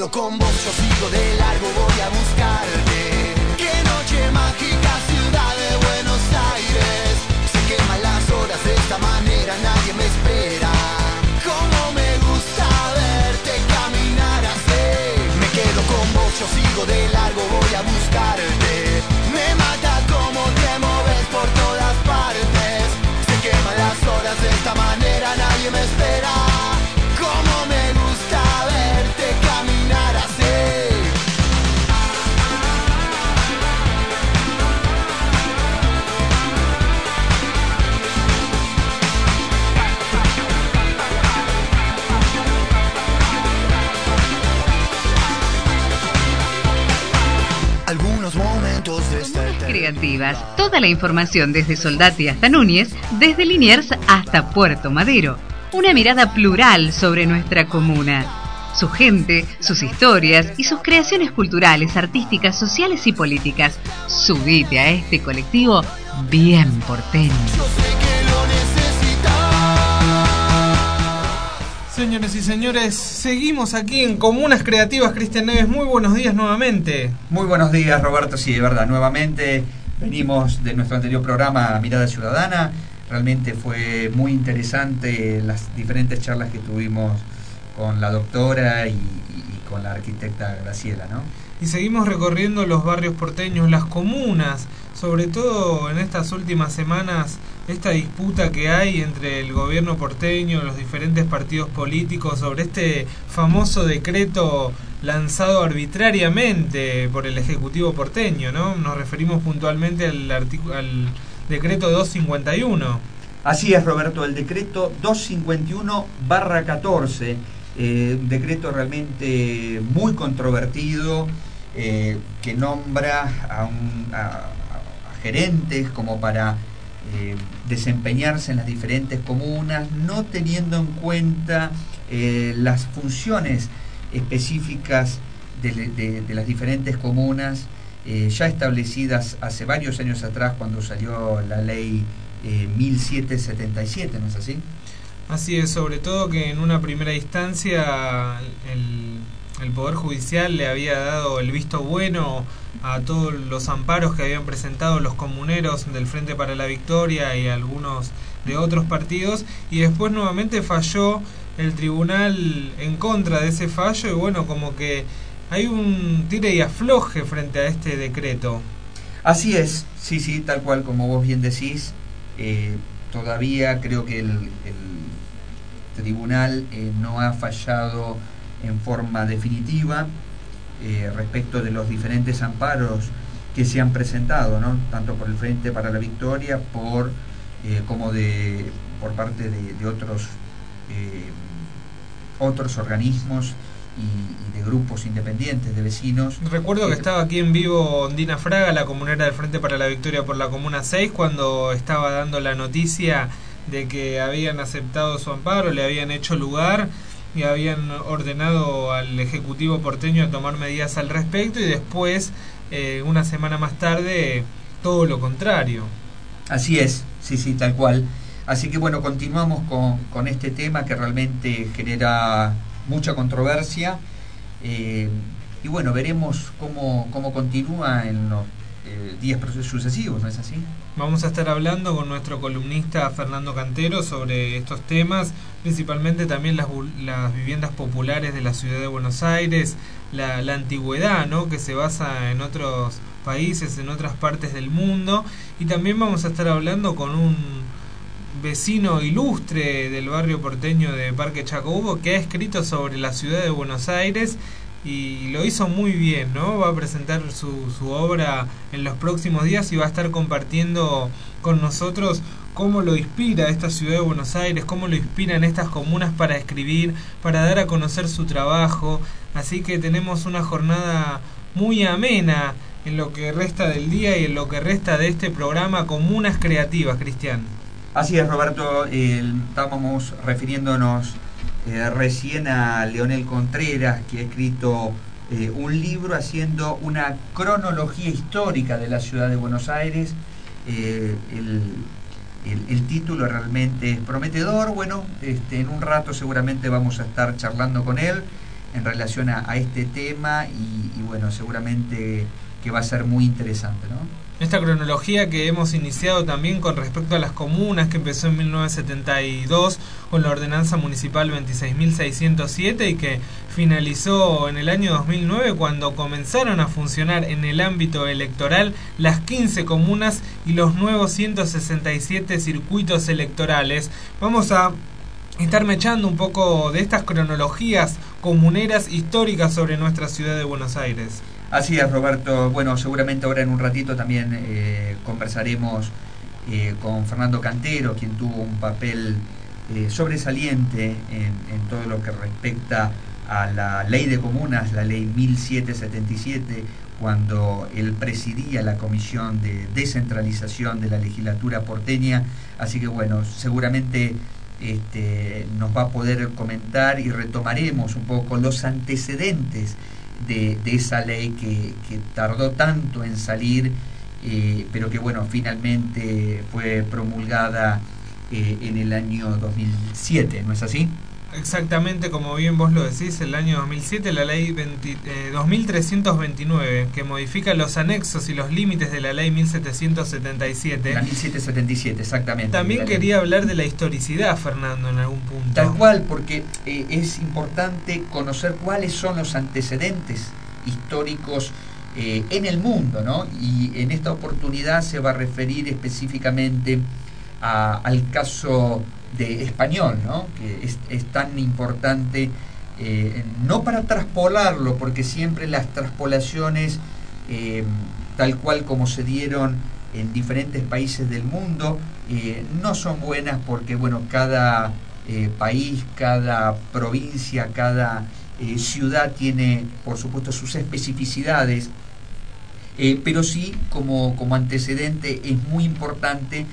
quedo con vos, yo sigo de largo, voy a buscarte. Qué noche mágica, ciudad de Buenos Aires. Se queman las horas de esta manera, nadie me espera. Como me gusta verte caminar así. Me quedo con vos, yo sigo de largo, voy a buscarte. Toda la información desde Soldati hasta Núñez, desde Liniers hasta Puerto Madero. Una mirada plural sobre nuestra comuna. Su gente, sus historias y sus creaciones culturales, artísticas, sociales y políticas. Subite a este colectivo bien porteño. Yo sé que lo necesitas. Señores y señores, seguimos aquí en Comunas Creativas. Cristian Neves, muy buenos días nuevamente. Muy buenos días, Roberto. Sí, de verdad, nuevamente venimos de nuestro anterior programa Mirada Ciudadana. Realmente fue muy interesante las diferentes charlas que tuvimos con la doctora y, con la arquitecta Graciela, ¿no? Y seguimos recorriendo los barrios porteños, las comunas, sobre todo en estas últimas semanas, esta disputa que hay entre el gobierno porteño, los diferentes partidos políticos sobre este famoso decreto lanzado arbitrariamente por el Ejecutivo porteño, ¿no? Nos referimos puntualmente al, decreto 251. Así es, Roberto, el decreto 251-14, eh, un decreto realmente muy controvertido eh, que nombra a, un- a- gerentes como para eh, desempeñarse en las diferentes comunas, no teniendo en cuenta las funciones específicas de, las diferentes comunas eh, ya establecidas hace varios años atrás cuando salió la ley eh, 1777, ¿no es así? Así es, sobre todo que en una primera instancia el, el Poder Judicial le había dado el visto bueno a todos los amparos que habían presentado los comuneros del Frente para la Victoria y algunos de otros partidos y después nuevamente falló el tribunal en contra de ese fallo y bueno, como que hay un tire y afloje frente a este decreto. Así es, sí, sí, tal cual como vos bien decís, eh, todavía creo que el, el tribunal eh, no ha fallado en forma definitiva eh, respecto de los diferentes amparos que se han presentado, ¿no? tanto por el Frente para la Victoria por, como de, por parte de, otros, otros organismos y, y de grupos independientes de vecinos. Recuerdo que Eh, estaba aquí en vivo Dina Fraga, la comunera del Frente para la Victoria por la Comuna 6, cuando estaba dando la noticia de que habían aceptado su amparo, le habían hecho lugar y habían ordenado al Ejecutivo porteño a tomar medidas al respecto y después, eh, una semana más tarde, todo lo contrario. Así es, sí, sí, tal cual. Así que bueno, continuamos con, con este tema que realmente genera mucha controversia. eh, y bueno, veremos cómo, cómo continúa en los eh, días sucesivos, ¿no es así? Vamos a estar hablando con nuestro columnista Fernando Cantero sobre estos temas, principalmente también las, las viviendas populares de la ciudad de Buenos Aires, la antigüedad, ¿no? que se basa en otros países, en otras partes del mundo, y también vamos a estar hablando con un vecino ilustre del barrio porteño de Parque Chacabuco que ha escrito sobre la ciudad de Buenos Aires y lo hizo muy bien, ¿no? Va a presentar su, su obra en los próximos días y va a estar compartiendo con nosotros cómo lo inspira esta ciudad de Buenos Aires, cómo lo inspiran estas comunas para escribir, para dar a conocer su trabajo. Así que tenemos una jornada muy amena en lo que resta del día y en lo que resta de este programa Comunas Creativas, Cristian. Así es, Roberto. estábamos refiriéndonos eh, recién a Leonel Contreras, que ha escrito eh, un libro haciendo una cronología histórica de la ciudad de Buenos Aires. Eh, el título realmente es prometedor. Bueno, este, en un rato seguramente vamos a estar charlando con él en relación a, este tema y, y, bueno, seguramente que va a ser muy interesante, ¿no? Esta cronología que hemos iniciado también con respecto a las comunas que empezó en 1972 con la ordenanza municipal 26.607 y que finalizó en el año 2009 cuando comenzaron a funcionar en el ámbito electoral las 15 comunas y los nuevos 167 circuitos electorales. Vamos a estar echando un poco de estas cronologías comuneras históricas sobre nuestra ciudad de Buenos Aires. Así es, Roberto. Bueno, seguramente ahora en un ratito también eh, conversaremos eh, con Fernando Cantero, quien tuvo un papel eh, sobresaliente en, todo lo que respecta a la ley de comunas, la ley 1777, cuando él presidía la comisión de descentralización de la legislatura porteña. Así que bueno, seguramente este, nos va a poder comentar y retomaremos un poco los antecedentes de, esa ley que, tardó tanto en salir, eh, pero que bueno, finalmente fue promulgada eh, en el año 2007, ¿no es así? Exactamente, como bien vos lo decís, el año 2007 la ley 2329, eh, que modifica los anexos y los límites de la ley 1777. La 1777, exactamente. También quería hablar de la historicidad, Fernando, en algún punto. Tal cual, porque eh, es importante conocer cuáles son los antecedentes históricos eh, en el mundo, ¿no? Y en esta oportunidad se va a referir específicamente al caso de español, ¿no? que es, tan importante, eh, no para traspolarlo, porque siempre las traspolaciones, eh, tal cual como se dieron en diferentes países del mundo, eh, no son buenas porque bueno, cada país, cada provincia, cada ciudad tiene por supuesto sus especificidades, pero sí como, como antecedente es muy importante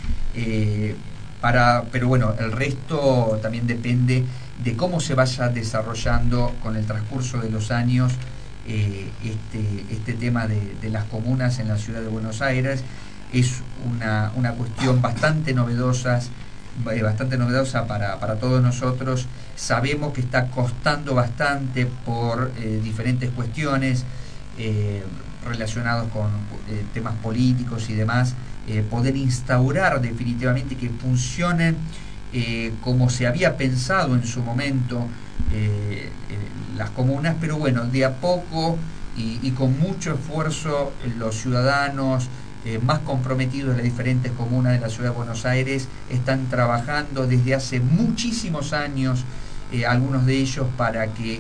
pero bueno, el resto también depende de cómo se vaya desarrollando con el transcurso de los años eh, este, este tema de, las comunas en la ciudad de Buenos Aires. Es una, una cuestión bastante novedosa, eh, bastante novedosa para, para, todos nosotros. Sabemos que está costando bastante por eh, diferentes cuestiones relacionados con temas políticos y demás. Eh, poder instaurar definitivamente que funcionen eh, como se había pensado en su momento eh, las comunas, pero bueno, de a poco y, con mucho esfuerzo los ciudadanos más comprometidos de las diferentes comunas de la ciudad de Buenos Aires están trabajando desde hace muchísimos años, algunos de ellos, para que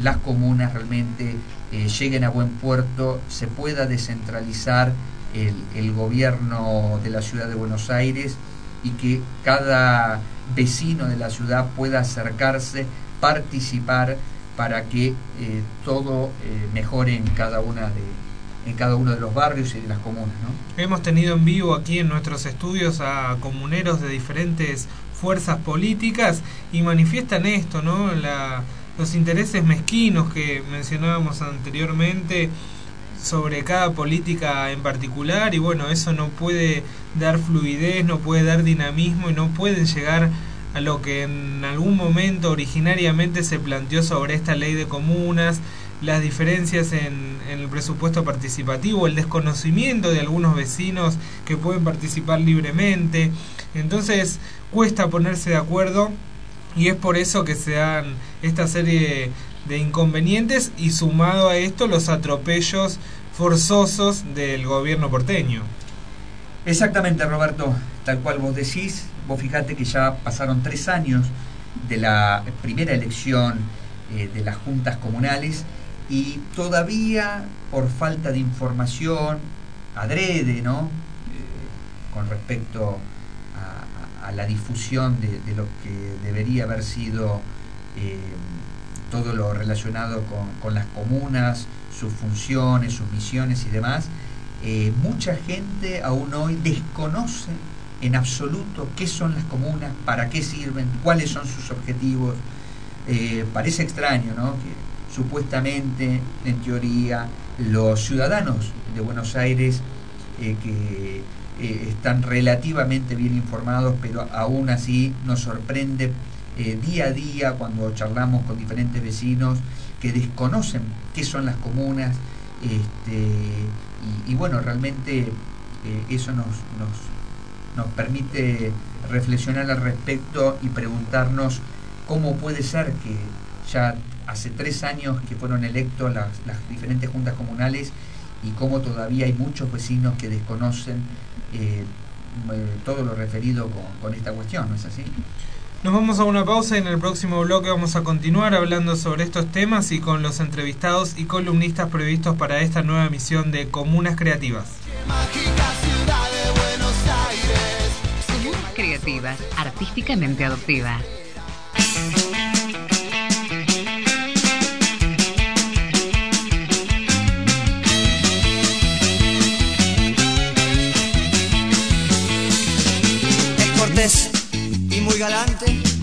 las comunas realmente lleguen a buen puerto, se pueda descentralizar el, gobierno de la ciudad de Buenos Aires y que cada vecino de la ciudad pueda acercarse, participar para que eh, todo eh, mejore en cada una de en cada uno de los barrios y de las comunas. Hemos tenido en vivo aquí en nuestros estudios a comuneros de diferentes fuerzas políticas y manifiestan esto, ¿no? La, los intereses mezquinos que mencionábamos anteriormente sobre cada política en particular y bueno, eso no puede dar fluidez, no puede dar dinamismo y no pueden llegar a lo que en algún momento originariamente se planteó sobre esta ley de comunas, las diferencias en, el presupuesto participativo, el desconocimiento de algunos vecinos que pueden participar libremente. Entonces cuesta ponerse de acuerdo y es por eso que se dan esta serie de inconvenientes y sumado a esto los atropellos forzosos del gobierno porteño. Exactamente, Roberto, tal cual vos decís, vos fijate que ya pasaron tres años de la primera elección eh, de las juntas comunales y todavía por falta de información adrede, ¿no? Eh, con respecto a, la difusión de, lo que debería haber sido eh, todo lo relacionado con, las comunas, sus funciones, sus misiones y demás, eh, mucha gente aún hoy desconoce en absoluto qué son las comunas, para qué sirven, cuáles son sus objetivos. Eh, parece extraño, ¿no? Que supuestamente, en teoría, los ciudadanos de Buenos Aires eh, que están relativamente bien informados, pero aún así nos sorprende eh, día a día cuando charlamos con diferentes vecinos que desconocen qué son las comunas este, y, bueno, realmente eh, eso nos, nos, permite reflexionar al respecto y preguntarnos cómo puede ser que ya hace tres años que fueron electos las, diferentes juntas comunales y cómo todavía hay muchos vecinos que desconocen eh, todo lo referido con, con esta cuestión, ¿no es así? Nos vamos a una pausa y en el próximo bloque vamos a continuar hablando sobre estos temas y con los entrevistados y columnistas previstos para esta nueva emisión de Comunas Creativas. Comunas Creativas, artísticamente adoptivas. Galante,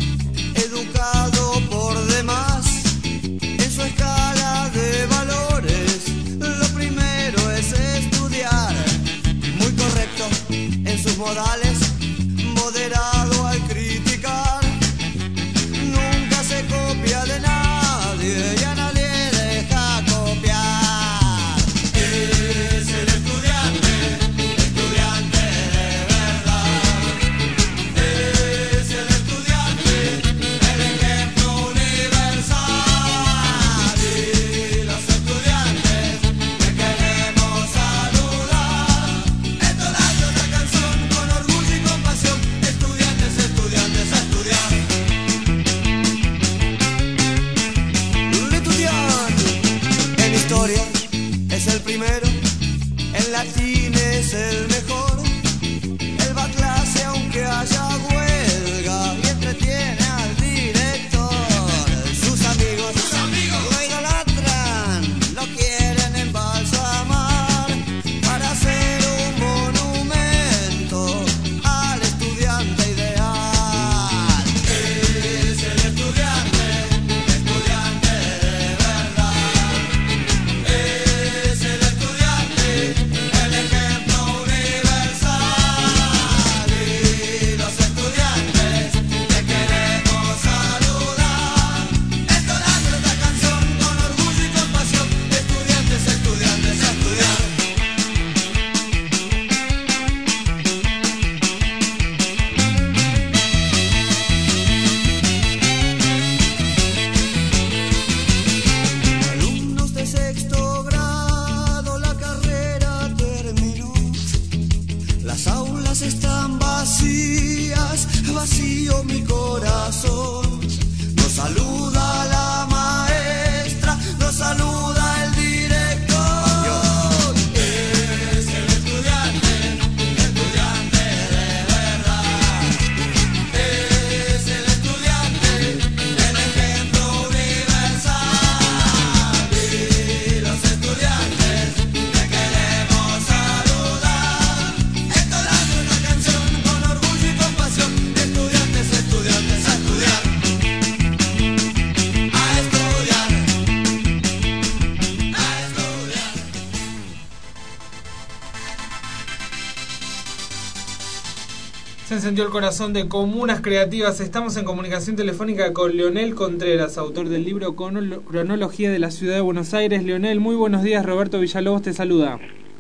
encendió el corazón de Comunas Creativas. Estamos en comunicación telefónica con Leonel Contreras, autor del libro Cronología de la Ciudad de Buenos Aires. Leonel, muy buenos días. Roberto Villalobos te saluda.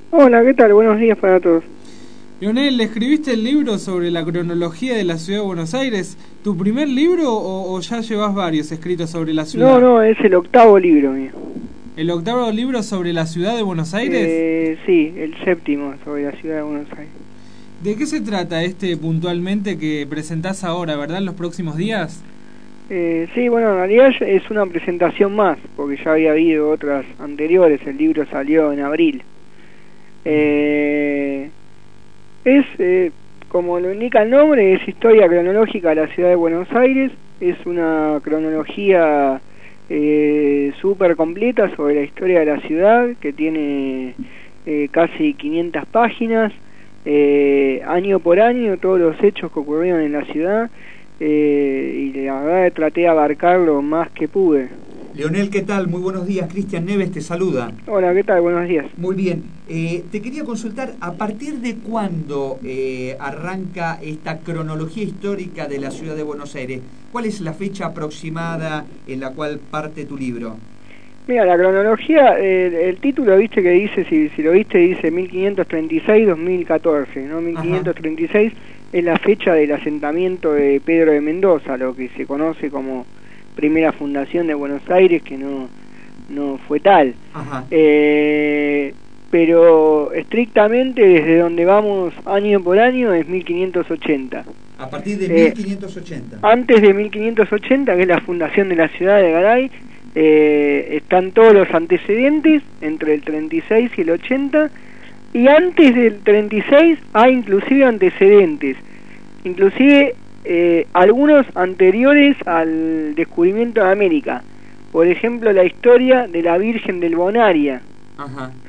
Hola, ¿qué tal? Buenos días para todos. Leonel, ¿escribiste el libro sobre la cronología de la Ciudad de Buenos Aires? ¿Tu primer libro o, o ya llevas varios escritos sobre la ciudad? No, no, es el octavo libro mío. ¿El octavo libro sobre la Ciudad de Buenos Aires? Eh, sí, el séptimo sobre la ciudad de Buenos Aires. ¿De qué se trata este puntualmente que presentás ahora, verdad, en los próximos días? Eh, sí, bueno, en realidad es una presentación más, porque ya había habido otras anteriores, el libro salió en abril. Eh, es, eh, como lo indica el nombre, es historia cronológica de la ciudad de Buenos Aires, es una cronología eh, súper completa sobre la historia de la ciudad, que tiene eh, casi 500 páginas, eh, año por año, todos los hechos que ocurrieron en la ciudad, eh, y la verdad traté de abarcar lo más que pude. Leonel, ¿qué tal? Muy buenos días. Cristian Neves te saluda. Hola, ¿qué tal? Buenos días. Muy bien. Eh, te quería consultar, ¿a partir de cuándo eh, arranca esta cronología histórica de la ciudad de Buenos Aires? ¿Cuál es la fecha aproximada en la cual parte tu libro? Mira, la cronología, el título, viste que dice, si, si lo viste, dice 1536-2014, ¿no? 1536 es la fecha del asentamiento de Pedro de Mendoza, lo que se conoce como primera fundación de Buenos Aires, que no, no fue tal. Eh, pero estrictamente desde donde vamos año por año es 1580. A partir de 1580. Eh, antes de 1580, que es la fundación de la ciudad de Garay, eh, están todos los antecedentes entre el 36 y el 80 y antes del 36 hay inclusive antecedentes. Inclusive eh, algunos anteriores al descubrimiento de América. Por ejemplo la historia de la Virgen del Bonaria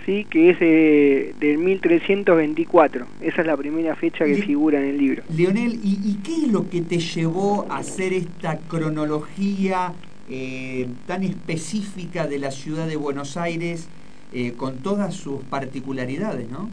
sí que es eh, del 1324 esa es la primera fecha que figura en el libro. Leonel ¿y, ¿y qué es lo que te llevó a hacer esta cronología eh, tan específica de la ciudad de Buenos Aires eh, con todas sus particularidades, ¿no?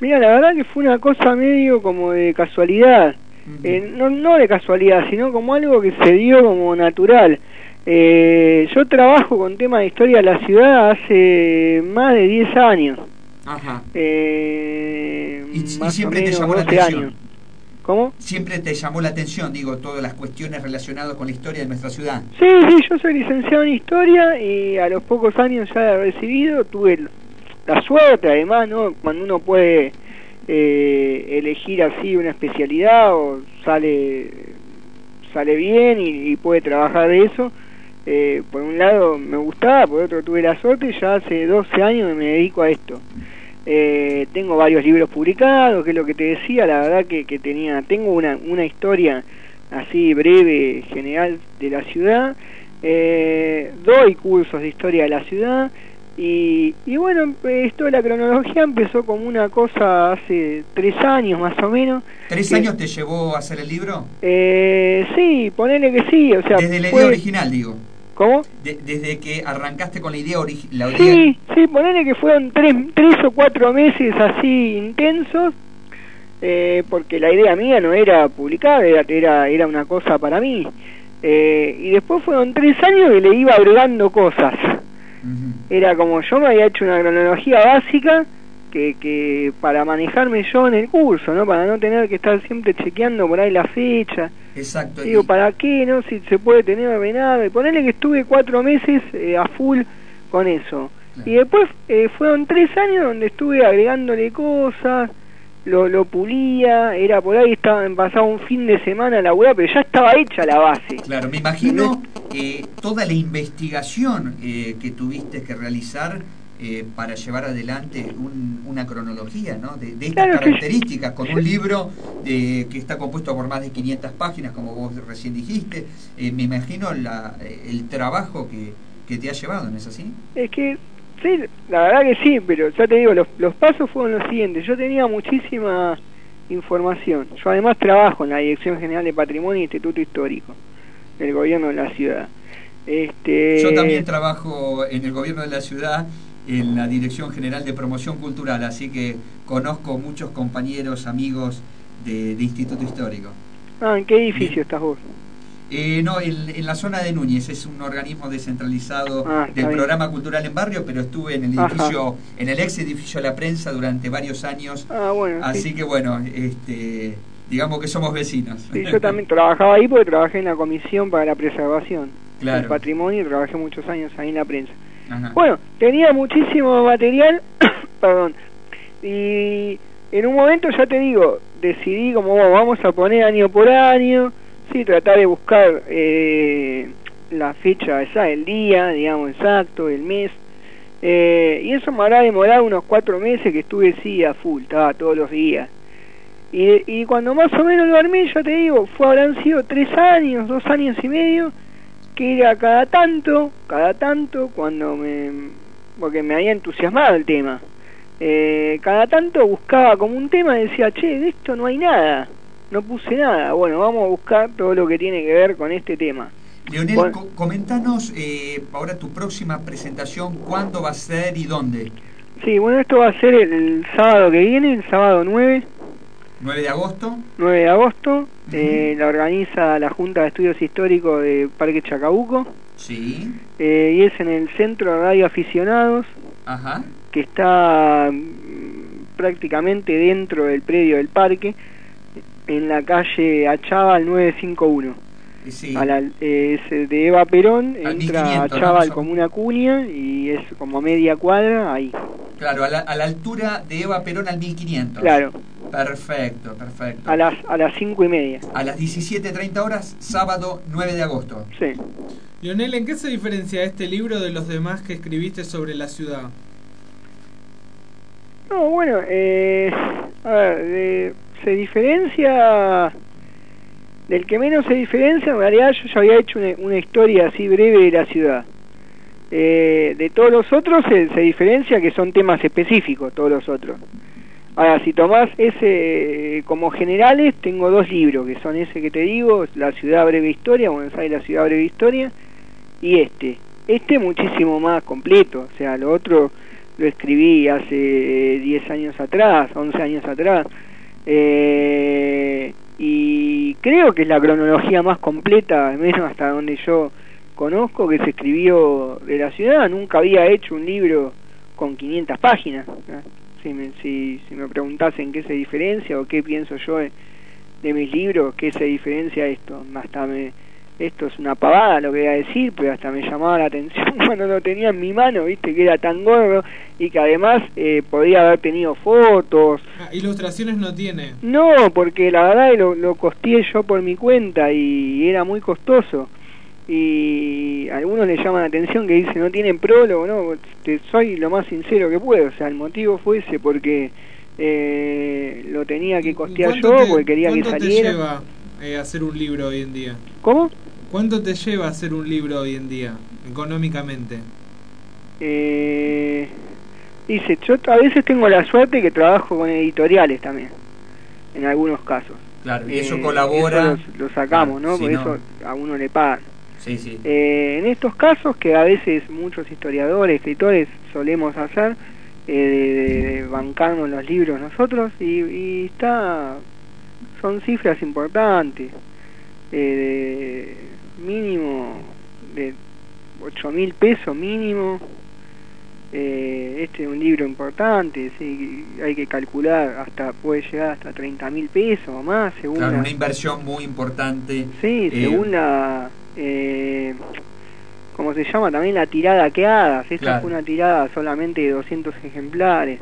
Mira, la verdad que fue una cosa medio como de casualidad, eh, no, no de casualidad, sino como algo que se dio como natural. yo trabajo con temas de historia de la ciudad hace más de 10 años. Ajá. y, siempre te llamó la atención. Años. ¿Cómo? Siempre te llamó la atención, digo, todas las cuestiones relacionadas con la historia de nuestra ciudad. Sí, sí, yo soy licenciado en historia y a los pocos años ya he recibido, tuve la suerte además, ¿no? Cuando uno puede eh, elegir así una especialidad o sale sale bien y, puede trabajar de eso. Eh, por un lado me gustaba, por otro tuve la suerte y ya hace 12 años me dedico a esto. Eh, tengo varios libros publicados, que es lo que te decía, la verdad que, que tenía, tengo una, una historia así breve, general de la ciudad, eh, doy cursos de historia de la ciudad y, y bueno, esto de la cronología empezó como una cosa hace tres años más o menos. ¿Tres años te llevó a hacer el libro? Eh, sí, ponele que sí, o sea... Desde la idea original, digo. ¿Cómo? desde que arrancaste con la idea original. Sí, sí, ponele que fueron tres, tres o cuatro meses así intensos, eh, porque la idea mía no era publicar, era, era, una cosa para mí. Eh, y después fueron tres años que le iba agregando cosas. Era como yo me había hecho una cronología básica que, que para manejarme yo en el curso, ¿no? Para no tener que estar siempre chequeando por ahí la fecha. Exacto. Digo, ¿para qué, no? Si se puede tener ordenado. Y ponerle que estuve cuatro meses eh, a full con eso. Y después eh, fueron tres años donde estuve agregándole cosas, lo, lo pulía, era por ahí, estaba pasaba un fin de semana la web, pero ya estaba hecha la base. Claro, me imagino eh, toda la investigación que tuviste que realizar eh, para llevar adelante una cronología ¿no? de, estas características, con un libro de, que está compuesto por más de 500 páginas, como vos recién dijiste. Eh, me imagino la, el trabajo que, que te ha llevado, ¿no es así? Es que sí, la verdad que sí, pero ya te digo, los, los pasos fueron los siguientes. Yo tenía muchísima información. Yo además trabajo en la Dirección General de Patrimonio e Instituto Histórico del gobierno de la ciudad. Este... Yo también trabajo en el gobierno de la ciudad en la Dirección General de Promoción Cultural, así que conozco muchos compañeros, amigos de, Instituto Histórico. Ah, ¿en qué edificio estás vos? Eh, no, en, la zona de Núñez, es un organismo descentralizado ah, del programa cultural en barrio, pero estuve en el edificio, en el ex edificio de la prensa durante varios años. Ah, bueno, así que bueno, este, digamos que somos vecinos. Sí, yo también trabajaba ahí porque trabajé en la comisión para la preservación del patrimonio y trabajé muchos años ahí en la prensa. Bueno, tenía muchísimo material, perdón, y en un momento ya te digo, decidí como vamos a poner año por año, sí, tratar de buscar eh, la fecha esa, el día, digamos, exacto, el mes, eh, y eso me habrá demorado unos cuatro meses que estuve sí a full, estaba todos los días. Y, y cuando más o menos lo armé, ya te digo, fue, habrán sido tres años, dos años y medio, que era cada tanto, cada tanto, cuando me, porque me había entusiasmado el tema, eh, cada tanto buscaba como un tema y decía, che, de esto no hay nada, no puse nada, bueno, vamos a buscar todo lo que tiene que ver con este tema. Leonel, Bueno. co- comentanos eh, ahora tu próxima presentación, cuándo va a ser y dónde. Sí, bueno, esto va a ser el, el sábado que viene, el sábado 9, 9 de agosto. 9 de agosto. Eh, la organiza la Junta de Estudios Históricos de Parque Chacabuco. Sí. eh, y es en el Centro de Radio Aficionados, Ajá. que está mm, prácticamente dentro del predio del parque, en la calle Achával 951. Eh, Sí. A la- eh, es de Eva Perón, Al entra 1500, a Chaval ¿no? como una cuña y es como media cuadra ahí. Claro, a la, a la altura de Eva Perón al 1500. Claro, Perfecto, perfecto. a las a las cinco y media. A las 17.30 horas, sábado 9 de agosto. Sí. Lionel, ¿en qué se diferencia este libro de los demás que escribiste sobre la ciudad? No, bueno, eh, a ver, de- se diferencia del que menos se diferencia. En realidad, yo ya había hecho una, una historia así breve de la ciudad. Eh, de todos los otros se, se diferencia que son temas específicos, todos los otros. Ahora, si tomás ese como generales, tengo dos libros, que son ese que te digo, La ciudad breve historia, Buenos Aires, la ciudad breve historia, y este. Este muchísimo más completo, o sea, lo otro lo escribí hace eh, 10 años atrás, 11 años atrás, eh, y creo que es la cronología más completa, al menos hasta donde yo conozco, que se escribió de la ciudad. Nunca había hecho un libro con 500 páginas. Si me, si, si me preguntasen qué se diferencia o qué pienso yo de, de mis libros, qué se diferencia esto, hasta me, esto es una pavada lo que voy a decir, pero hasta me llamaba la atención cuando lo tenía en mi mano, viste que era tan gordo y que además eh, podía haber tenido fotos. Ah, ilustraciones no tiene. No, porque la verdad lo, lo costeé yo por mi cuenta y era muy costoso. Y a algunos le llaman la atención que dicen no tienen prólogo, no, te soy lo más sincero que puedo, o sea, el motivo fue ese porque eh, lo tenía que costear ¿Cuánto yo te- porque quería que ¿Cuánto te saliera. lleva eh, hacer un libro hoy en día? ¿Cómo? ¿Cuánto te lleva hacer un libro hoy en día, económicamente? Eh, dice, yo a veces tengo la suerte que trabajo con editoriales también, en algunos casos. Claro, y eso Eh, colabora. eso lo, lo sacamos, ¿no? si Por no- eso a uno le pagan. Sí, sí. Eh, en estos casos que a veces muchos historiadores, escritores solemos hacer, eh, de, de bancarnos los libros nosotros y, y está son cifras importantes eh, de mínimo de ocho mil pesos mínimo eh, este es un libro importante sí, hay que calcular hasta puede llegar hasta 30 mil pesos o más según Claro, la- una inversión muy importante. Sí, Eh, según la. Eh, ¿Cómo se llama? También la tirada que hagas. Esta Claro. fue una tirada solamente de 200 ejemplares.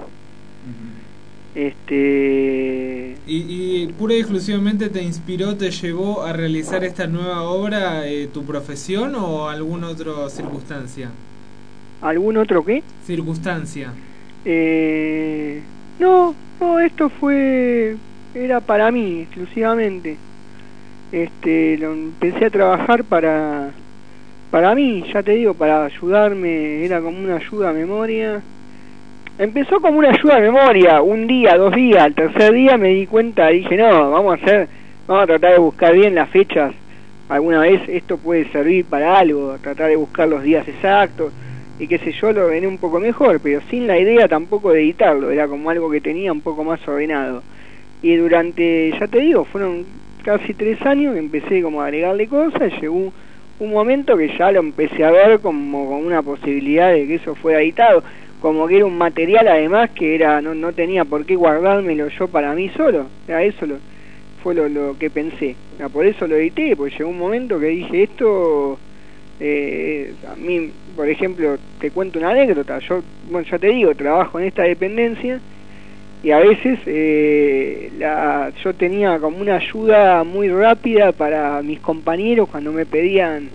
Este. ¿Y, y pura y exclusivamente te inspiró, te llevó a realizar esta nueva obra eh, tu profesión o alguna otra circunstancia? ¿Algún otro qué? Circunstancia. Eh, no, no, esto fue. Era para mí exclusivamente. Este, lo empecé a trabajar para. Para mí, ya te digo, para ayudarme, era como una ayuda a memoria. Empezó como una ayuda a memoria, un día, dos días, al tercer día me di cuenta, dije, no, vamos a hacer, vamos a tratar de buscar bien las fechas, alguna vez esto puede servir para algo, tratar de buscar los días exactos, y qué sé yo, lo ordené un poco mejor, pero sin la idea tampoco de editarlo, era como algo que tenía un poco más ordenado. Y durante, ya te digo, fueron casi tres años que empecé como a agregarle cosas, y llegó un, momento que ya lo empecé a ver como con una posibilidad de que eso fuera editado, como que era un material además que era no, no tenía por qué guardármelo yo para mí solo, era eso lo, fue lo, que pensé, Era por eso lo edité, porque llegó un momento que dije esto eh, a mí, por ejemplo, te cuento una anécdota. Yo, bueno, ya te digo, trabajo en esta dependencia y a veces eh, la, yo tenía como una ayuda muy rápida para mis compañeros cuando me pedían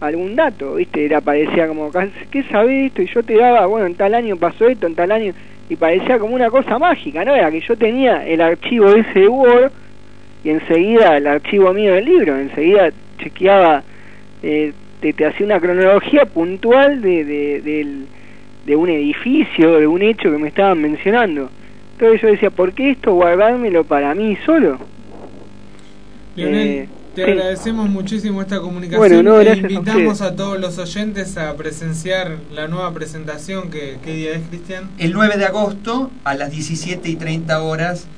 algún dato, ¿viste? Era, parecía como, ¿qué sabés esto? Y yo te daba, bueno, en tal año pasó esto, en tal año, y parecía como una cosa mágica, ¿no? Era que yo tenía el archivo ese de Word y enseguida el archivo mío del libro, enseguida chequeaba eh, te, te hacía una cronología puntual de, de, del- de un edificio, de un hecho que me estaban mencionando. Entonces yo decía, ¿por qué esto guardármelo para mí solo? Leonel, Eh, Te agradecemos muchísimo esta comunicación. Bueno, no, a invitamos a, ustedes. todos los oyentes a presenciar la nueva presentación. que ¿Qué día es, Cristian? El 9 de agosto a las 17 y 30 horas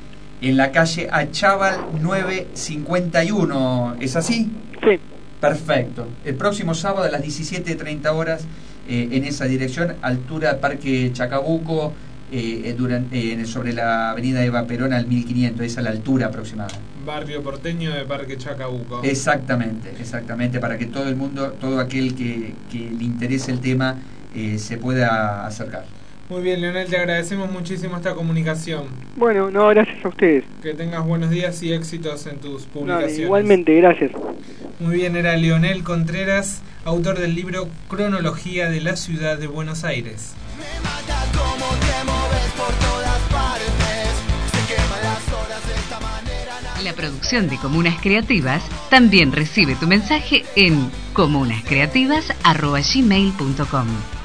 en la calle Achával 951. ¿Es así? Sí, Perfecto. El próximo sábado a las 17 y 30 horas eh, en esa dirección, altura Parque Chacabuco, eh, eh, duran- eh, sobre la avenida Eva Perón al 1500, esa es la altura aproximada. Barrio porteño de Parque Chacabuco. Exactamente, exactamente, para que todo el mundo, todo aquel que, que le interese el tema, eh, se pueda acercar. Muy bien, Leonel, te agradecemos muchísimo esta comunicación. bueno, no, gracias a ustedes. Que tengas buenos días y éxitos en tus No, publicaciones. igualmente, gracias. Muy bien, era Leonel Contreras, autor del libro Cronología de la Ciudad de Buenos Aires. La producción de Comunas Creativas también recibe tu mensaje en comunascreativas.gmail.com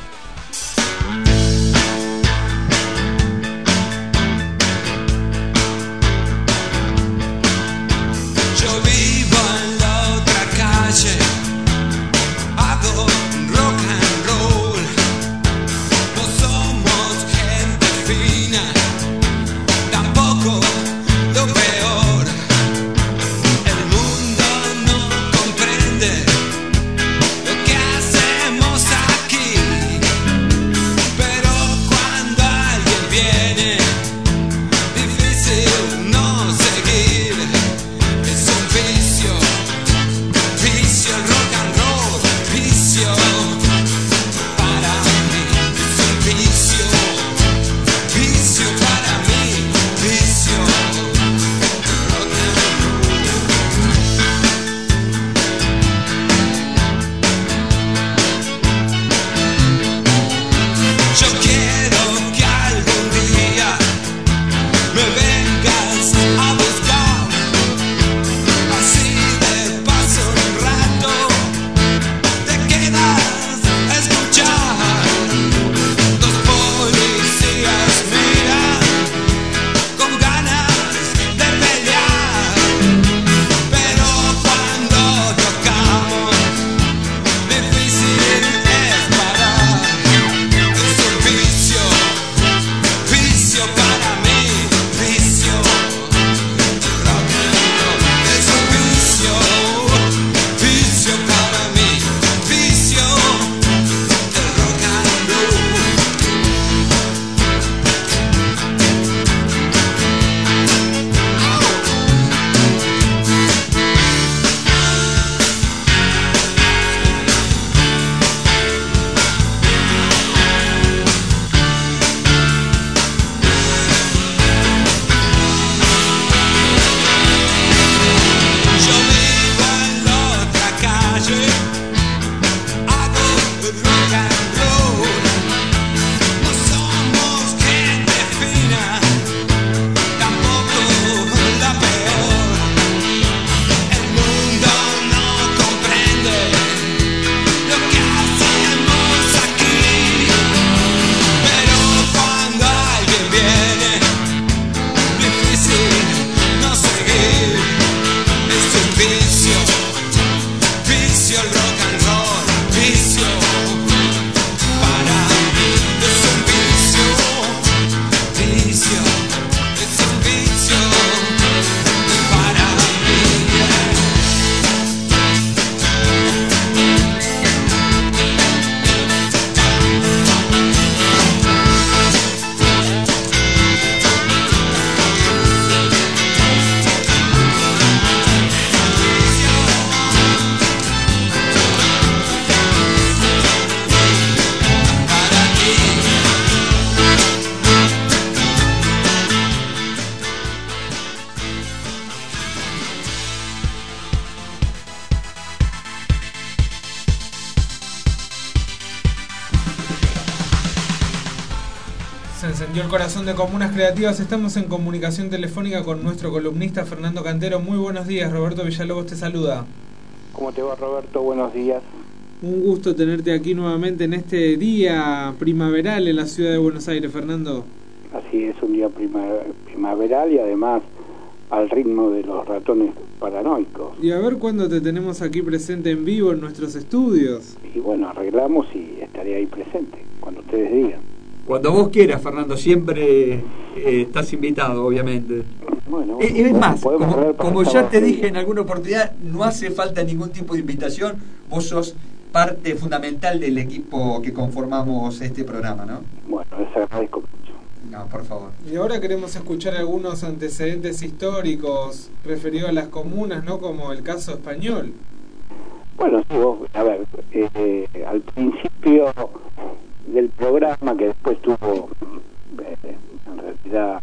de Comunas Creativas. Estamos en comunicación telefónica con nuestro columnista Fernando Cantero. Muy buenos días, Roberto Villalobos te saluda. ¿Cómo te va Roberto? Buenos días. Un gusto tenerte aquí nuevamente en este día primaveral en la ciudad de Buenos Aires, Fernando. Así es, un día prima- primaveral y además al ritmo de los ratones paranoicos. Y a ver cuándo te tenemos aquí presente en vivo en nuestros estudios. Y bueno, arreglamos y estaré ahí presente, cuando ustedes digan. Cuando vos quieras, Fernando, siempre eh, estás invitado, obviamente. Bueno, Eh, Es más, como, como ya te dije en alguna oportunidad, no hace falta ningún tipo de invitación. Vos sos parte fundamental del equipo que conformamos este programa, ¿no? Bueno, les agradezco mucho. No, por favor. Y ahora queremos escuchar algunos antecedentes históricos referidos a las comunas, ¿no? Como el caso español. Bueno, sí, vos, a ver, eh, al principio del programa, que después tuvo, eh, en realidad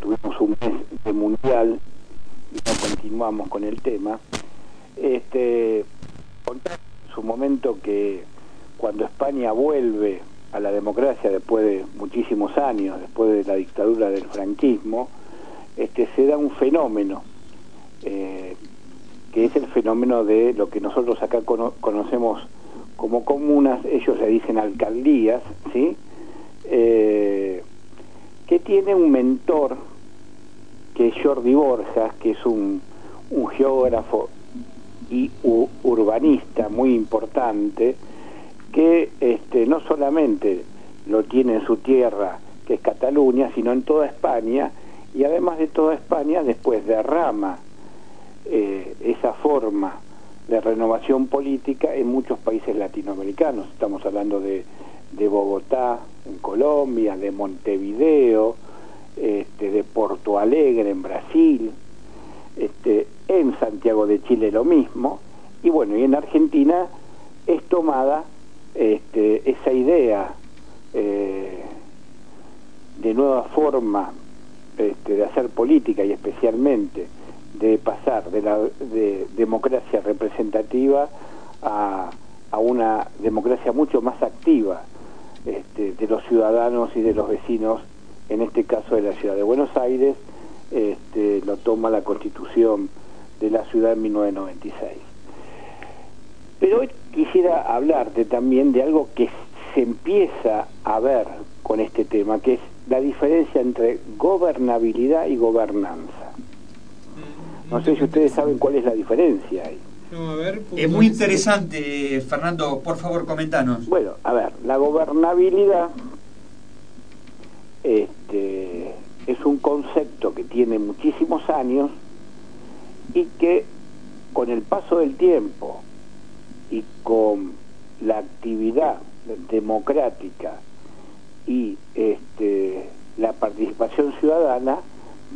tuvimos un mes de mundial y no continuamos con el tema, este, contar en su momento que cuando España vuelve a la democracia después de muchísimos años, después de la dictadura del franquismo, este, se da un fenómeno. eh, que es el fenómeno de lo que nosotros acá cono- conocemos como comunas, ellos le dicen alcaldías, ¿sí? Eh, que tiene un mentor, que es Jordi Borjas, que es un, un geógrafo y urbanista muy importante, que este, no solamente lo tiene en su tierra, que es Cataluña, sino en toda España, y además de toda España, después derrama eh, esa forma de renovación política en muchos países latinoamericanos. Estamos hablando de, de Bogotá, en Colombia, de Montevideo, este, de Porto Alegre, en Brasil, este, en Santiago de Chile lo mismo, y bueno, y en Argentina es tomada este, esa idea eh, de nueva forma de hacer política y especialmente de pasar de la de democracia representativa a, a una democracia mucho más activa este, de los ciudadanos y de los vecinos, en este caso de la ciudad de Buenos Aires, este, lo toma la constitución de la ciudad en 1996. Pero hoy quisiera hablarte también de algo que se empieza a ver con este tema, que es la diferencia entre gobernabilidad y gobernanza. No sé si ustedes saben cuál es la diferencia ahí. No, a ver, Es muy interesante, Fernando. Por favor, comentanos. Bueno, a ver, la gobernabilidad este, es un concepto que tiene muchísimos años y que con el paso del tiempo y con la actividad democrática y este, la participación ciudadana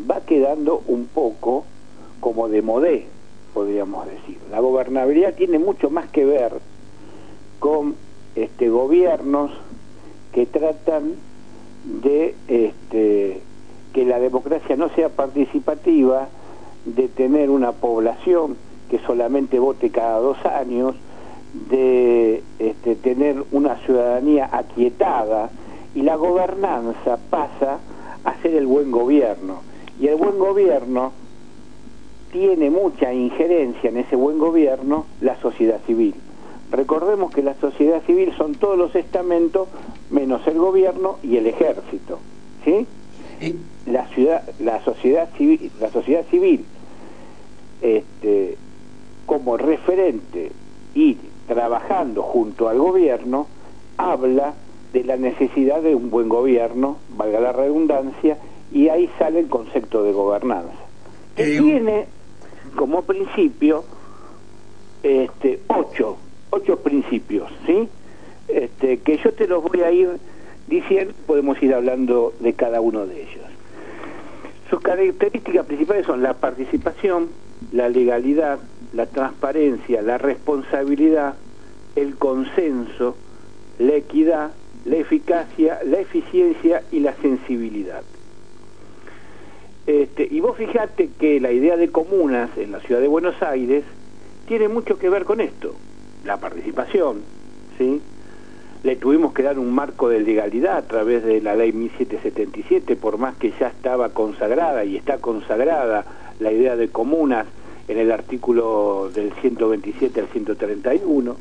va quedando un poco como de modé, podríamos decir. La gobernabilidad tiene mucho más que ver con este, gobiernos que tratan de este, que la democracia no sea participativa, de tener una población que solamente vote cada dos años, de este, tener una ciudadanía aquietada y la gobernanza pasa a ser el buen gobierno. Y el buen gobierno tiene mucha injerencia en ese buen gobierno la sociedad civil. Recordemos que la sociedad civil son todos los estamentos menos el gobierno y el ejército, ¿sí? La ciudad, la sociedad civil, la sociedad civil, este, como referente y trabajando junto al gobierno, habla de la necesidad de un buen gobierno, valga la redundancia, y ahí sale el concepto de gobernanza. Que Eh, tiene como principio este, ocho, ocho principios, ¿sí? Este, que yo te los voy a ir diciendo, podemos ir hablando de cada uno de ellos. Sus características principales son la participación, la legalidad, la transparencia, la responsabilidad, el consenso, la equidad, la eficacia, la eficiencia y la sensibilidad. Este, y vos fijate que la idea de comunas en la ciudad de Buenos Aires tiene mucho que ver con esto, la participación, ¿sí? Le tuvimos que dar un marco de legalidad a través de la ley 1777, por más que ya estaba consagrada y está consagrada la idea de comunas en el artículo del 127 al 131,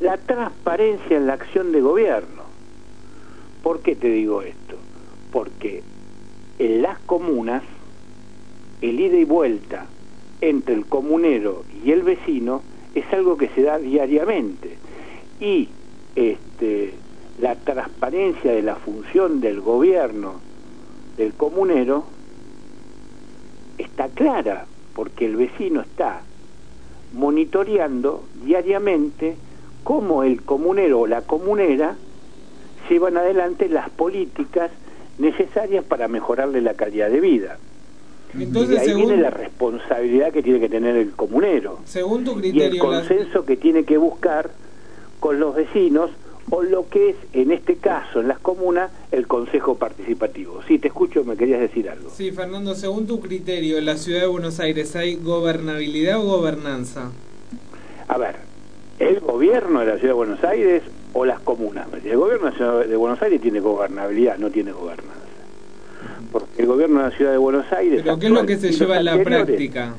la transparencia en la acción de gobierno. ¿Por qué te digo esto? Porque en las comunas el ida y vuelta entre el comunero y el vecino es algo que se da diariamente. Y este, la transparencia de la función del gobierno del comunero está clara, porque el vecino está monitoreando diariamente cómo el comunero o la comunera llevan adelante las políticas necesarias para mejorarle la calidad de vida. y Entonces, de ahí según, viene la responsabilidad que tiene que tener el comunero según tu y el criterio, la- consenso que tiene que buscar con los vecinos o lo que es, en este caso, en las comunas, el consejo participativo. Sí, te escucho, me querías decir algo. Sí, Fernando, según tu criterio, en la ciudad de Buenos Aires hay gobernabilidad o gobernanza. A ver, ¿el gobierno de la Ciudad de Buenos Aires o las comunas? El gobierno de la Ciudad de Buenos Aires tiene gobernabilidad, no tiene gobernanza. Porque el gobierno de la Ciudad de Buenos Aires... Pero ¿qué es lo que se lleva en la práctica?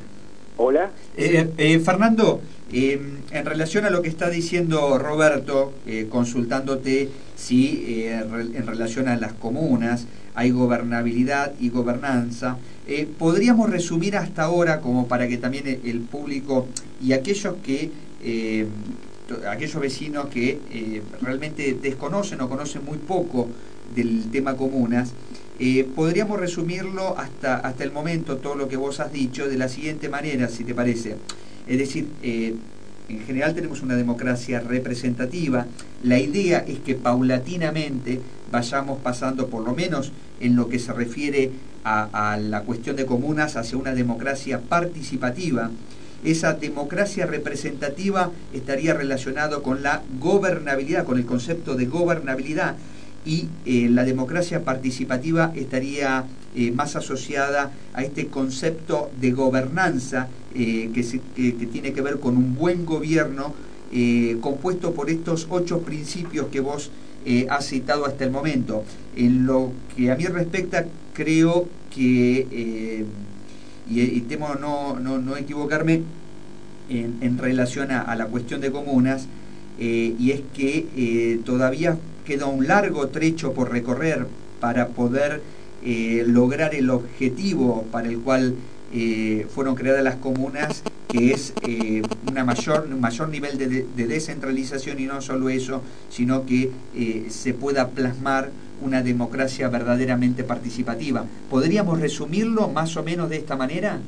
Hola. Eh, eh, Fernando, eh, en relación a lo que está diciendo Roberto, eh, consultándote si eh, en relación a las comunas hay gobernabilidad y gobernanza, eh, podríamos resumir hasta ahora como para que también el, el público y aquellos que eh, aquellos vecinos que eh, realmente desconocen o conocen muy poco del tema comunas, eh, podríamos resumirlo hasta, hasta el momento, todo lo que vos has dicho, de la siguiente manera, si te parece. Es decir, en general tenemos una democracia representativa. La idea es que paulatinamente vayamos pasando, por lo menos en lo que se refiere a, a la cuestión de comunas, hacia una democracia participativa. Esa democracia representativa estaría relacionado con la gobernabilidad, con el concepto de gobernabilidad, y eh, la democracia participativa estaría eh, más asociada a este concepto de gobernanza eh, que, tiene que ver con un buen gobierno compuesto por estos ocho principios que vos has citado hasta el momento. En lo que a mí respecta, creo que, y, temo no, no, no equivocarme, en, en relación a, la cuestión de comunas, eh, y es que eh, todavía queda un largo trecho por recorrer para poder eh, lograr el objetivo para el cual fueron creadas las comunas, que es una mayor, un mayor nivel de, de- de descentralización y no solo eso, sino que se pueda plasmar una democracia verdaderamente participativa. ¿Podríamos resumirlo más o menos de esta manera?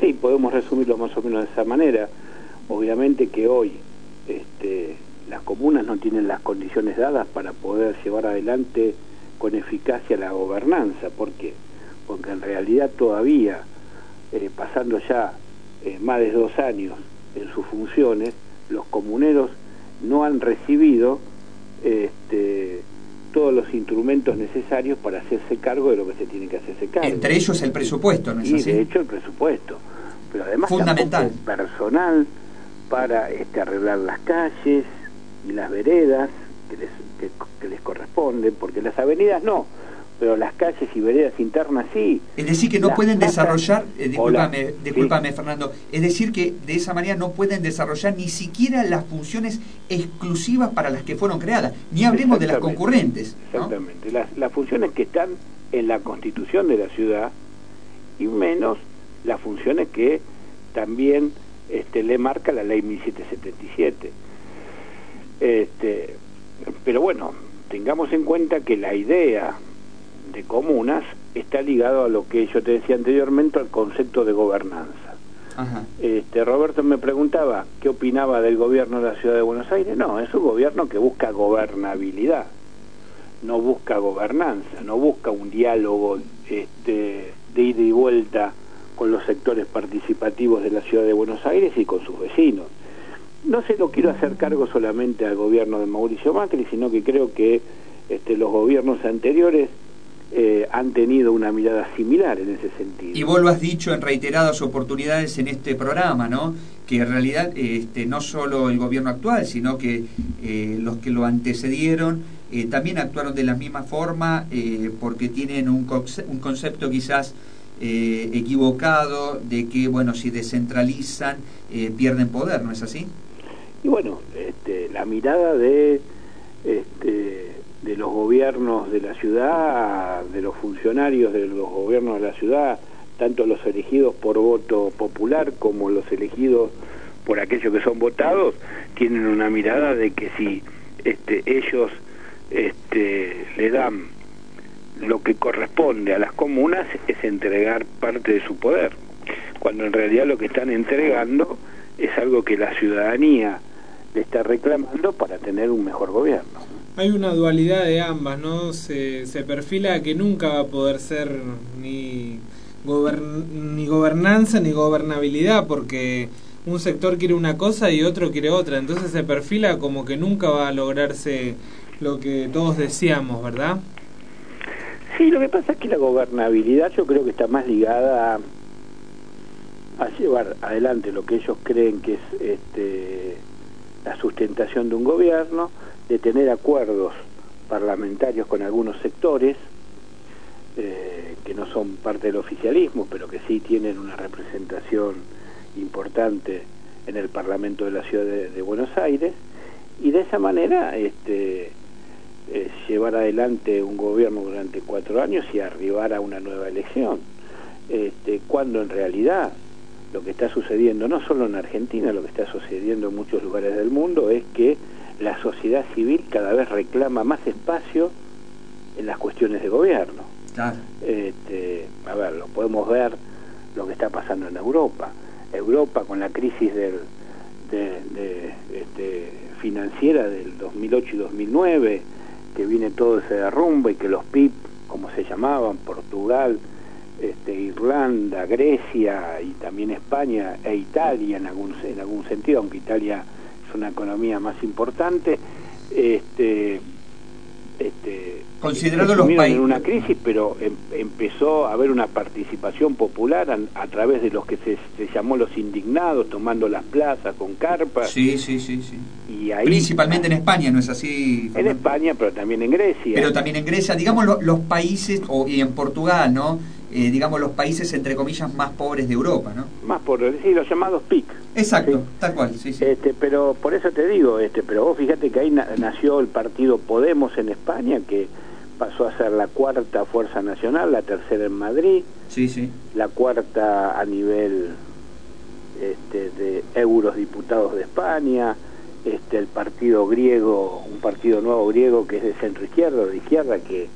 Sí, podemos resumirlo más o menos de esa manera. Obviamente que hoy este, las comunas no tienen las condiciones dadas para poder llevar adelante con eficacia la gobernanza. ¿Por qué? Porque en realidad todavía, eh, pasando ya eh, más de dos años en sus funciones, los comuneros no han recibido este, todos los instrumentos necesarios para hacerse cargo de lo que se tiene que hacerse cargo. Entre ellos el presupuesto, ¿no es y así? de hecho el presupuesto. Pero además Fundamental. personal para este, arreglar las calles y las veredas que les, que, que les corresponden, porque las avenidas no, pero las calles y veredas internas sí. Es decir, que no Las pueden desarrollar, eh, discúlpame, discúlpame Fernando, es decir, que de esa manera no pueden desarrollar ni siquiera las funciones exclusivas para las que fueron creadas, ni hablemos de las concurrentes. ¿no? Exactamente. Las, las funciones que están en la constitución de la ciudad y menos las funciones que también este, le marca la ley 1777. Este, pero bueno, tengamos en cuenta que la idea de comunas está ligado a lo que yo te decía anteriormente, al concepto de gobernanza. Ajá. Este, Roberto me preguntaba qué opinaba del gobierno de la ciudad de Buenos Aires. No, es un gobierno que busca gobernabilidad, no busca gobernanza, no busca un diálogo este, de ida y vuelta con los sectores participativos de la ciudad de Buenos Aires y con sus vecinos. No se lo quiero hacer cargo solamente al gobierno de Mauricio Macri, sino que creo que este, los gobiernos anteriores eh, han tenido una mirada similar en ese sentido. Y vos lo has dicho en reiteradas oportunidades en este programa, ¿no? Que en realidad este, no solo el gobierno actual, sino que eh, los que lo antecedieron eh, también actuaron de la misma forma eh, porque tienen un, conce- un concepto quizás eh, equivocado de que, bueno, si descentralizan, eh, pierden poder, ¿no es así? Y bueno, este, la mirada de, este, de los gobiernos de la ciudad, de los funcionarios de los gobiernos de la ciudad, tanto los elegidos por voto popular como los elegidos por aquellos que son votados, tienen una mirada de que si este, ellos este, le dan lo que corresponde a las comunas es entregar parte de su poder, cuando en realidad lo que están entregando es algo que la ciudadanía le está reclamando para tener un mejor gobierno. Hay una dualidad de ambas, ¿no? Se, se perfila que nunca va a poder ser ni, gobern- ni gobernanza ni gobernabilidad, porque un sector quiere una cosa y otro quiere otra. Entonces se perfila como que nunca va a lograrse lo que todos deseamos, ¿verdad? Sí, lo que pasa es que la gobernabilidad yo creo que está más ligada a, a llevar adelante lo que ellos creen que es este, la sustentación de un gobierno, de tener acuerdos parlamentarios con algunos sectores eh, que no son parte del oficialismo, pero que sí tienen una representación importante en el Parlamento de la Ciudad de, Buenos Aires, y de esa manera este, eh, llevar adelante un gobierno durante cuatro años y arribar a una nueva elección. Este, cuando en realidad lo que está sucediendo, no solo en Argentina, lo que está sucediendo en muchos lugares del mundo es que la sociedad civil cada vez reclama más espacio en las cuestiones de gobierno. Claro. Este, a ver, lo podemos ver lo que está pasando en Europa. Europa con la crisis del, de, de, este, financiera del 2008 y 2009, que viene todo ese derrumbe y que los PIB, como se llamaban, Portugal, este, Irlanda, Grecia y también España e Italia en algún, en algún sentido, aunque Italia una economía más importante, este, este, Considerado se los países- en una crisis, pero em- empezó a haber una participación popular a, a través de los que se, se llamó los indignados, tomando las plazas con carpas. Sí, sí, sí, sí. Y ahí, Principalmente en España, ¿no es así? en? España, pero también en Grecia. Pero también en Grecia, digamos lo- los países, o, y en Portugal, ¿no? Eh, digamos los países, entre comillas, más pobres de Europa, ¿no? Más por decir, los llamados PIC. Exacto, Sí. tal cual, sí, sí. Este, pero por eso te digo, este, pero vos fíjate que ahí na- nació el partido Podemos en España, que pasó a ser la cuarta fuerza nacional, la tercera en Madrid, Sí, sí. la cuarta a nivel este, de euros diputados de España, este, el partido griego, un partido nuevo griego que es de centro izquierda, de izquierda, que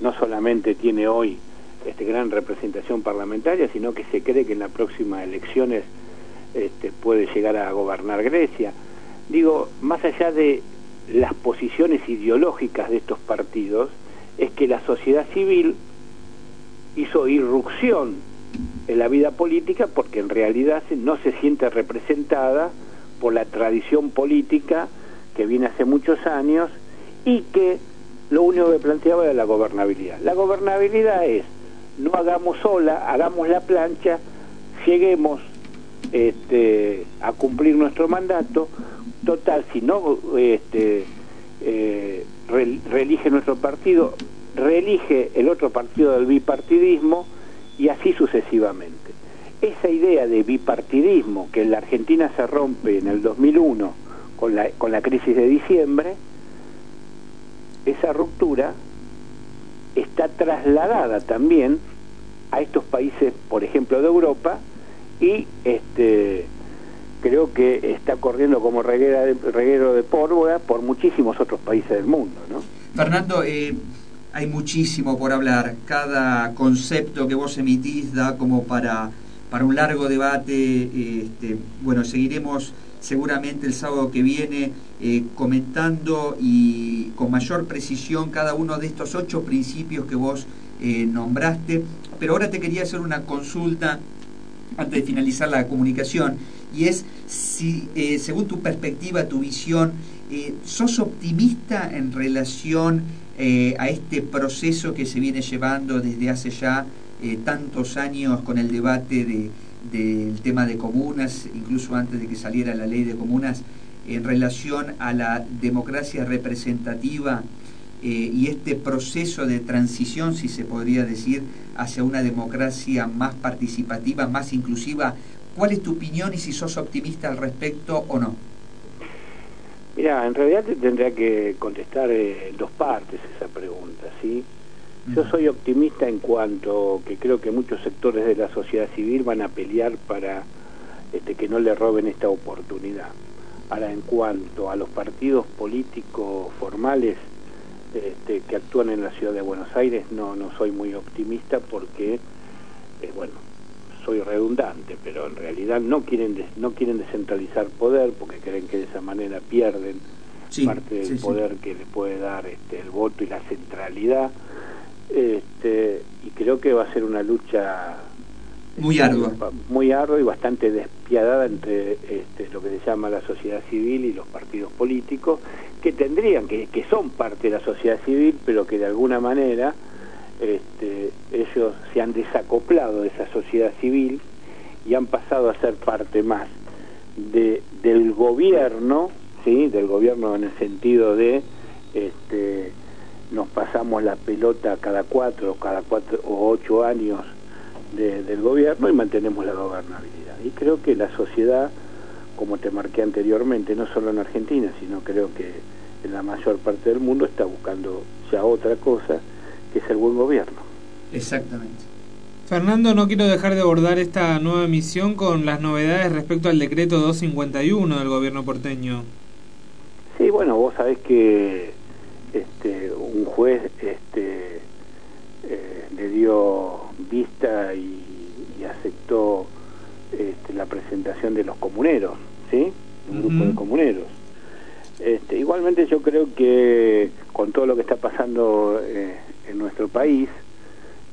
no solamente tiene hoy este, gran representación parlamentaria, sino que se cree que en las próximas elecciones este, puede llegar a gobernar Grecia. Digo, más allá de las posiciones ideológicas de estos partidos, es que la sociedad civil hizo irrupción en la vida política porque en realidad no se siente representada por la tradición política que viene hace muchos años y que lo único que planteaba era la gobernabilidad. La gobernabilidad es no hagamos sola, hagamos la plancha, lleguemos este, a cumplir nuestro mandato, total, si no este, eh, re- reelige nuestro partido, reelige el otro partido del bipartidismo y así sucesivamente. Esa idea de bipartidismo que en la Argentina se rompe en el 2001 con la, con la crisis de diciembre, esa ruptura está trasladada también a estos países, por ejemplo, de Europa, y este creo que está corriendo como reguero de pólvora por muchísimos otros países del mundo, ¿no? Fernando, eh, hay muchísimo por hablar. Cada concepto que vos emitís da como para, para un largo debate. Este, bueno, seguiremos seguramente el sábado que viene eh, comentando y con mayor precisión cada uno de estos ocho principios que vos eh, nombraste. Pero ahora te quería hacer una consulta antes de finalizar la comunicación, y es si, eh, según tu perspectiva, tu visión, ¿sos optimista en relación a este proceso que se viene llevando desde hace ya tantos años con el debate de, del tema de comunas, incluso antes de que saliera la ley de comunas, en relación a la democracia representativa eh, y este proceso de transición, si se podría decir, hacia una democracia más participativa, más inclusiva. ¿Cuál es tu opinión y si sos optimista al respecto o no? Mira, en realidad te tendría que contestar eh, en dos partes esa pregunta, ¿sí? Yo soy optimista en cuanto que creo que muchos sectores de la sociedad civil van a pelear para este, que no le roben esta oportunidad. Ahora, en cuanto a los partidos políticos formales este, que actúan en la ciudad de Buenos Aires, no, no soy muy optimista porque, eh, bueno, soy redundante, pero en realidad no quieren des- no quieren descentralizar poder porque creen que de esa manera pierden Sí, parte del sí, sí. poder que le puede dar este, el voto y la centralidad. Este, y creo que va a ser una lucha Muy este, ardua. muy ardua y bastante despiadada entre este, lo que se llama la sociedad civil y los partidos políticos que tendrían que que son parte de la sociedad civil pero que de alguna manera este, ellos se han desacoplado de esa sociedad civil y han pasado a ser parte más de, del gobierno, ¿sí? del gobierno en el sentido de este, nos pasamos la pelota cada cuatro, cada cuatro o ocho años de- del gobierno y mantenemos la gobernabilidad. Y creo que la sociedad, como te marqué anteriormente, no solo en Argentina, sino creo que en la mayor parte del mundo está buscando ya otra cosa, que es el buen gobierno. Exactamente. Fernando, no quiero dejar de abordar esta nueva emisión con las novedades respecto al decreto 251 del gobierno porteño. Sí, bueno, vos sabés que este, juez este, eh, le dio vista y, y aceptó este, la presentación de los comuneros, ¿sí? Un grupo de comuneros. Este, igualmente yo creo que con todo lo que está pasando eh, en nuestro país,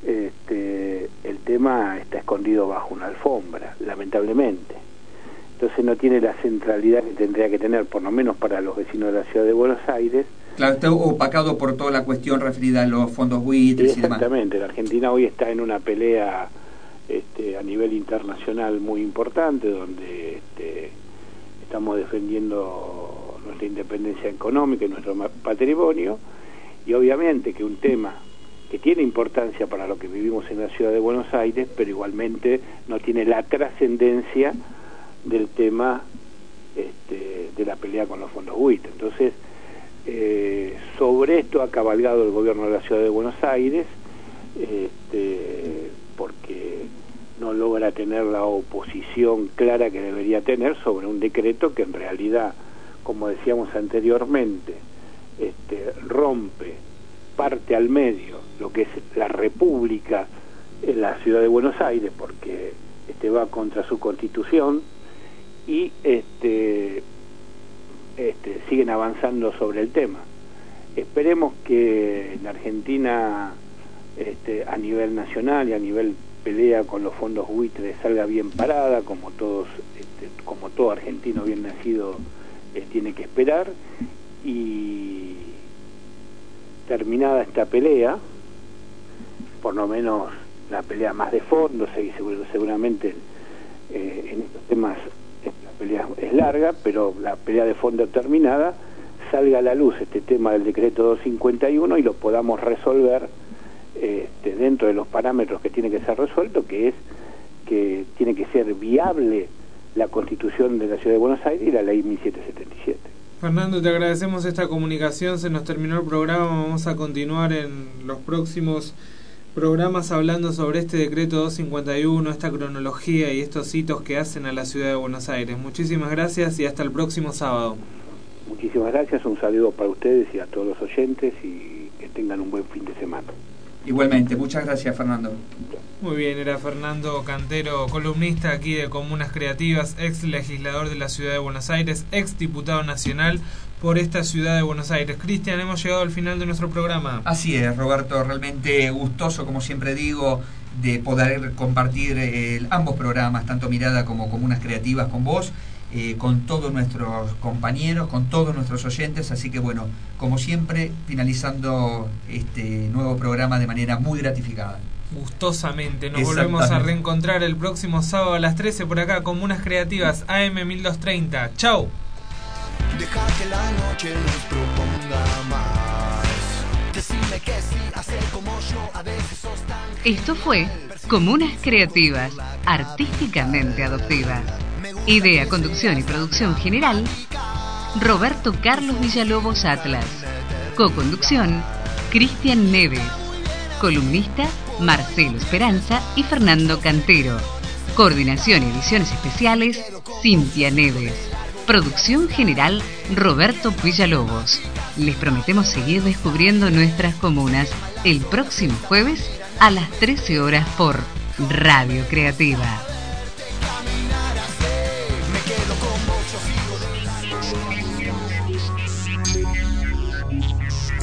este, el tema está escondido bajo una alfombra, lamentablemente. Entonces no tiene la centralidad que tendría que tener, por lo menos para los vecinos de la ciudad de Buenos Aires. Claro, está opacado por toda la cuestión referida a los fondos buitres y demás. Exactamente, la Argentina hoy está en una pelea este, a nivel internacional muy importante, donde este, estamos defendiendo nuestra independencia económica y nuestro patrimonio, y obviamente que un tema que tiene importancia para lo que vivimos en la ciudad de Buenos Aires, pero igualmente no tiene la trascendencia del tema este, de la pelea con los fondos buitres. Entonces, eh, sobre esto ha cabalgado el gobierno de la ciudad de Buenos Aires, este, porque no logra tener la oposición clara que debería tener sobre un decreto que en realidad, como decíamos anteriormente, este, rompe, parte al medio lo que es la República en la ciudad de Buenos Aires, porque este va contra su constitución y este, este, siguen avanzando sobre el tema. Esperemos que en Argentina, este, a nivel nacional y a nivel pelea con los fondos buitres, salga bien parada, como todos, este, como todo argentino bien nacido eh, tiene que esperar. Y terminada esta pelea, por lo menos la pelea más de fondo, seguramente eh, en estos temas la pelea es larga, pero la pelea de fondo terminada, salga a la luz este tema del decreto 251 y lo podamos resolver este, dentro de los parámetros que tiene que ser resuelto, que es que tiene que ser viable la constitución de la ciudad de Buenos Aires y la ley 1777. Fernando, te agradecemos esta comunicación, se nos terminó el programa, vamos a continuar en los próximos programas hablando sobre este decreto 251, esta cronología y estos hitos que hacen a la ciudad de Buenos Aires. Muchísimas gracias y hasta el próximo sábado. Muchísimas gracias, un saludo para ustedes y a todos los oyentes y que tengan un buen fin de semana. Igualmente, muchas gracias Fernando. Muy bien, era Fernando Cantero, columnista aquí de Comunas Creativas, ex legislador de la ciudad de Buenos Aires, ex diputado nacional por esta ciudad de Buenos Aires. Cristian, hemos llegado al final de nuestro programa. Así es, Roberto, realmente gustoso, como siempre digo, de poder compartir eh, ambos programas, tanto Mirada como Comunas Creativas con vos, eh, con todos nuestros compañeros, con todos nuestros oyentes. Así que bueno, como siempre, finalizando este nuevo programa de manera muy gratificada. Gustosamente, nos volvemos a reencontrar el próximo sábado a las 13 por acá, Comunas Creativas, AM 1230. ¡Chau! Deja que la noche nos proponga más. Decime que sí, hacer como yo, a veces sos tan Esto fue Comunas Creativas, artísticamente adoptivas. Idea, conducción y producción general, Roberto Carlos Villalobos Atlas. Co-conducción, Cristian Neves. Columnista Marcelo Esperanza y Fernando Cantero. Coordinación y ediciones especiales Cintia Neves. Producción general Roberto Villalobos. Les prometemos seguir descubriendo nuestras comunas el próximo jueves a las 13 horas por Radio Creativa.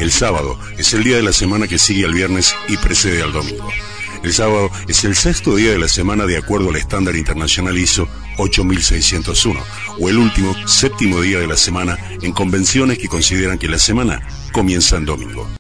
El sábado es el día de la semana que sigue al viernes y precede al domingo. El sábado es el sexto día de la semana de acuerdo al estándar internacional ISO 8601 o el último, séptimo día de la semana en convenciones que consideran que la semana comienza en domingo.